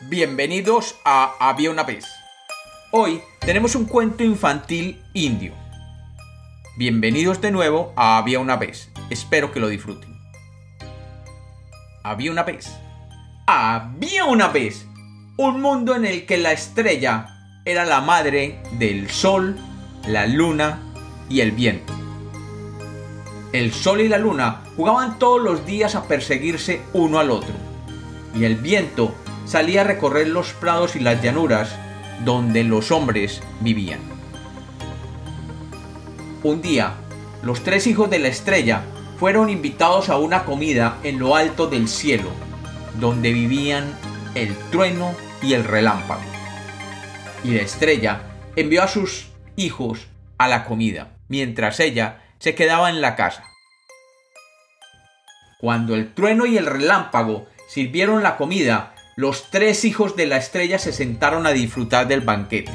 Bienvenidos a Había una vez. Hoy tenemos un cuento infantil indio. Bienvenidos de nuevo a Había una vez. Espero que lo disfruten. Había una vez. Había una vez un mundo en el que la estrella era la madre del sol, la luna y el viento. El sol y la luna jugaban todos los días a perseguirse uno al otro, y el viento salía a recorrer los prados y las llanuras donde los hombres vivían. Un día, los tres hijos de la estrella fueron invitados a una comida en lo alto del cielo, donde vivían el trueno y el relámpago. Y la estrella envió a sus hijos a la comida, mientras ella se quedaba en la casa. Cuando el trueno y el relámpago sirvieron la comida, los tres hijos de la estrella se sentaron a disfrutar del banquete.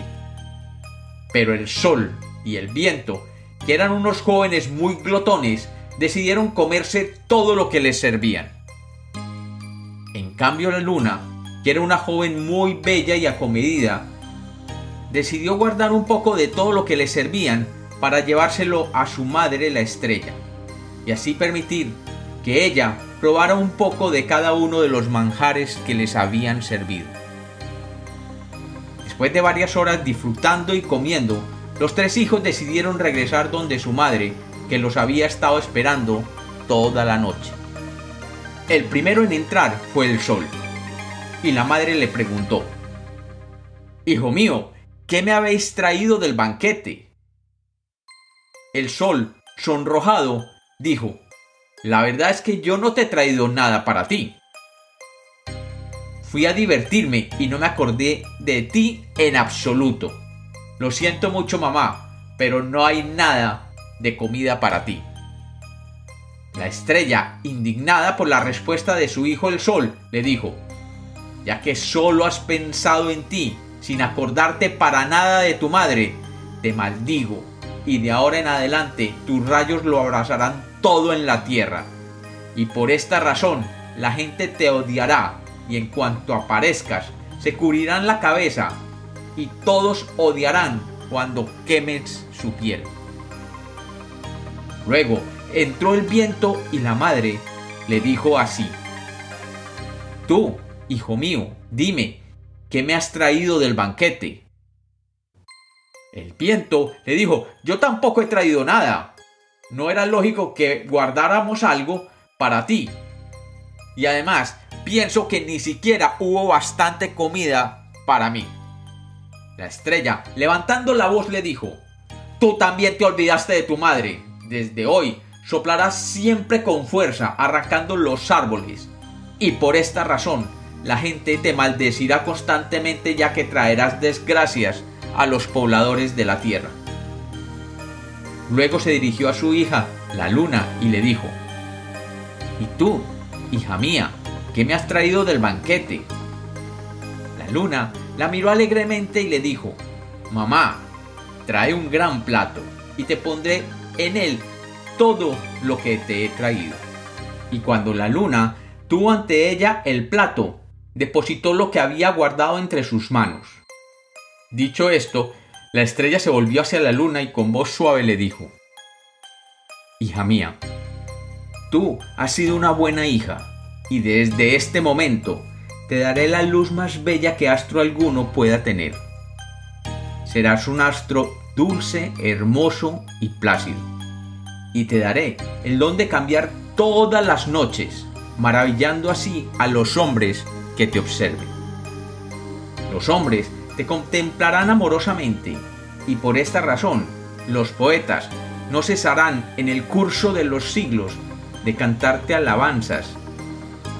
Pero el sol y el viento, que eran unos jóvenes muy glotones, decidieron comerse todo lo que les servían. En cambio la luna, que era una joven muy bella y acomedida, decidió guardar un poco de todo lo que le servían para llevárselo a su madre la estrella, y así permitir que ella probara un poco de cada uno de los manjares que les habían servido. Después de varias horas disfrutando y comiendo, los tres hijos decidieron regresar donde su madre, que los había estado esperando toda la noche. El primero en entrar fue el sol, y la madre le preguntó, Hijo mío, ¿qué me habéis traído del banquete? El sol, sonrojado, dijo, la verdad es que yo no te he traído nada para ti. Fui a divertirme y no me acordé de ti en absoluto. Lo siento mucho mamá, pero no hay nada de comida para ti. La estrella, indignada por la respuesta de su hijo el sol, le dijo, ya que solo has pensado en ti, sin acordarte para nada de tu madre, te maldigo, y de ahora en adelante tus rayos lo abrazarán todo en la tierra. Y por esta razón la gente te odiará y en cuanto aparezcas se cubrirán la cabeza y todos odiarán cuando quemes su piel. Luego entró el viento y la madre le dijo así, Tú, hijo mío, dime, ¿qué me has traído del banquete? El viento le dijo, yo tampoco he traído nada, no era lógico que guardáramos algo para ti. Y además, pienso que ni siquiera hubo bastante comida para mí. La estrella, levantando la voz, le dijo, Tú también te olvidaste de tu madre. Desde hoy soplarás siempre con fuerza, arrancando los árboles. Y por esta razón, la gente te maldecirá constantemente ya que traerás desgracias a los pobladores de la tierra. Luego se dirigió a su hija, la luna, y le dijo, ¿Y tú, hija mía, qué me has traído del banquete? La luna la miró alegremente y le dijo, Mamá, trae un gran plato y te pondré en él todo lo que te he traído. Y cuando la luna tuvo ante ella el plato, depositó lo que había guardado entre sus manos. Dicho esto, la estrella se volvió hacia la luna y con voz suave le dijo, Hija mía, tú has sido una buena hija, y desde este momento te daré la luz más bella que astro alguno pueda tener. Serás un astro dulce, hermoso y plácido. Y te daré el don de cambiar todas las noches, maravillando así a los hombres que te observen. Los hombres te contemplarán amorosamente, y por esta razón los poetas no cesarán en el curso de los siglos de cantarte alabanzas,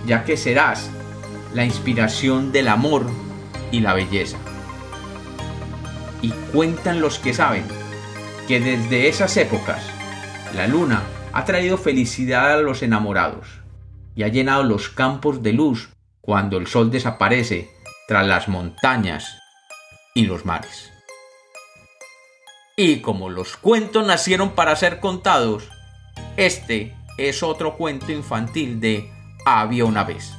ya que serás la inspiración del amor y la belleza. Y cuentan los que saben que desde esas épocas la luna ha traído felicidad a los enamorados y ha llenado los campos de luz cuando el sol desaparece tras las montañas y los mares. Y como los cuentos nacieron para ser contados, este es otro cuento infantil de Había una vez.